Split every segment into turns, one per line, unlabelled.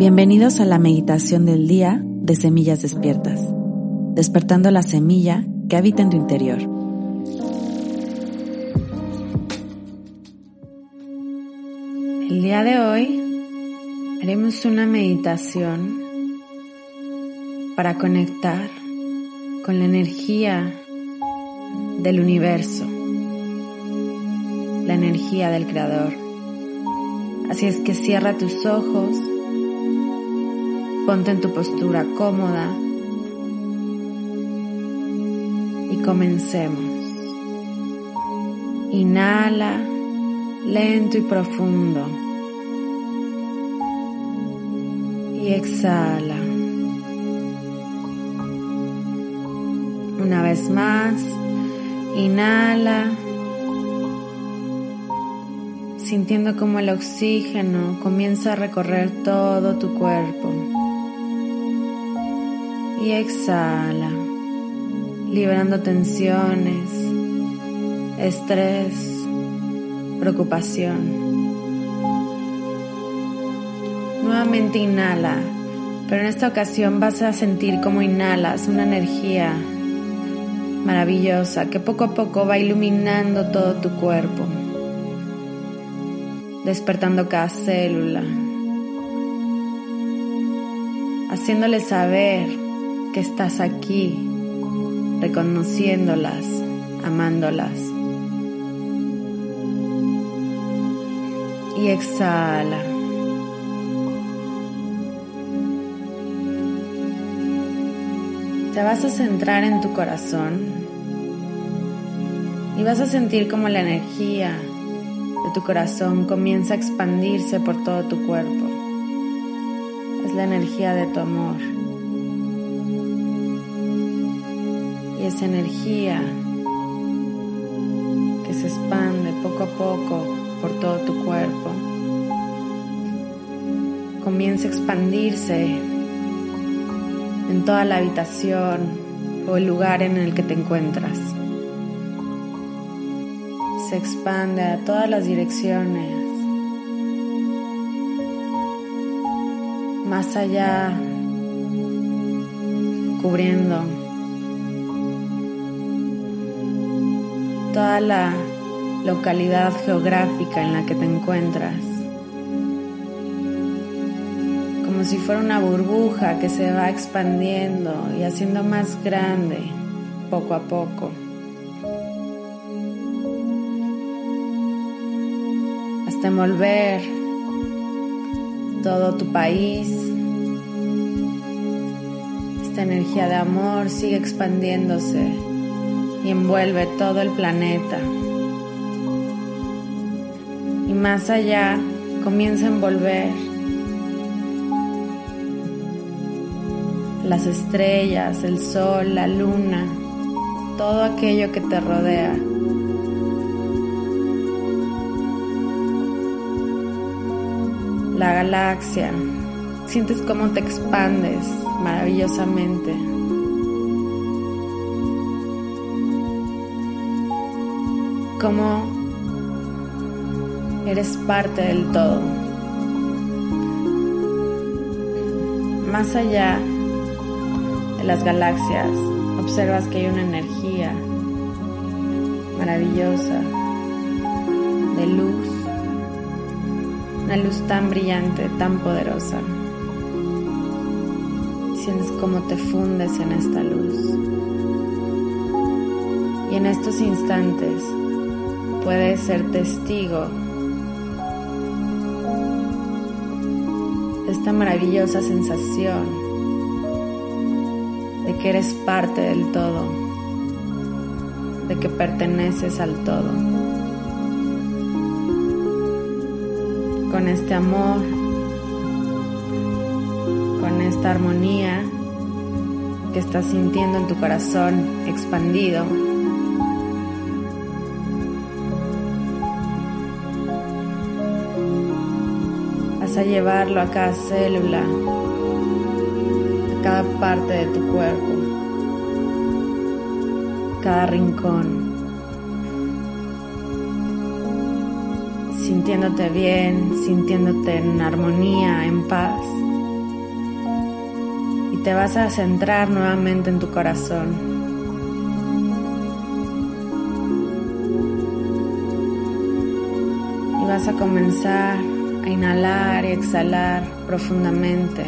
Bienvenidos a la meditación del día de Semillas Despiertas, despertando la semilla que habita en tu interior. El día de hoy haremos una meditación para conectar con la energía del universo, la energía del Creador. Así es que cierra tus ojos Ponte en tu postura cómoda y comencemos. Inhala lento y profundo y exhala. Una vez más, inhala sintiendo como el oxígeno comienza a recorrer todo tu cuerpo exhala, liberando tensiones, estrés, preocupación. Nuevamente inhala, pero en esta ocasión vas a sentir como inhalas una energía maravillosa que poco a poco va iluminando todo tu cuerpo, despertando cada célula, haciéndole saber que estás aquí, reconociéndolas, amándolas. Y exhala. Te vas a centrar en tu corazón y vas a sentir como la energía de tu corazón comienza a expandirse por todo tu cuerpo. Es la energía de tu amor. Y esa energía que se expande poco a poco por todo tu cuerpo comienza a expandirse en toda la habitación o el lugar en el que te encuentras. Se expande a todas las direcciones, más allá, cubriendo toda la localidad geográfica en la que te encuentras. Como si fuera una burbuja que se va expandiendo y haciendo más grande poco a poco. Hasta envolver todo tu país. Esta energía de amor sigue expandiéndose y envuelve todo el planeta. Y más allá comienza a envolver las estrellas, el sol, la luna, todo aquello que te rodea. La galaxia, sientes cómo te expandes maravillosamente. Como eres parte del todo. Más allá de las galaxias, observas que hay una energía maravillosa de luz, una luz tan brillante, tan poderosa. Sientes cómo te fundes en esta luz. Y en estos instantes puedes ser testigo de esta maravillosa sensación de que eres parte del todo, de que perteneces al todo. Con este amor, con esta armonía que estás sintiendo en tu corazón expandido, a llevarlo a cada célula, a cada parte de tu cuerpo, cada rincón, sintiéndote bien, sintiéndote en armonía, en paz. y te vas a centrar nuevamente en tu corazón. Y vas a comenzar a inhalar y exhalar profundamente,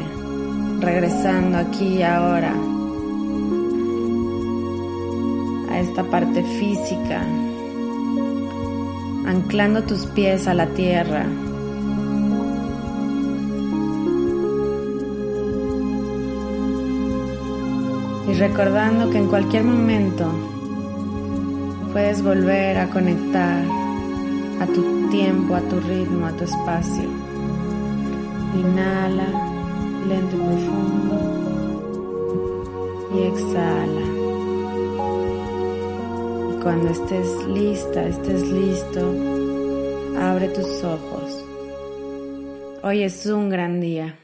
regresando aquí y ahora a esta parte física, anclando tus pies a la tierra. Y recordando que en cualquier momento puedes volver a conectar a tu tiempo, a tu ritmo, a tu espacio. Inhala lento y profundo y exhala. Y cuando estés lista, estés listo, abre tus ojos. Hoy es un gran día.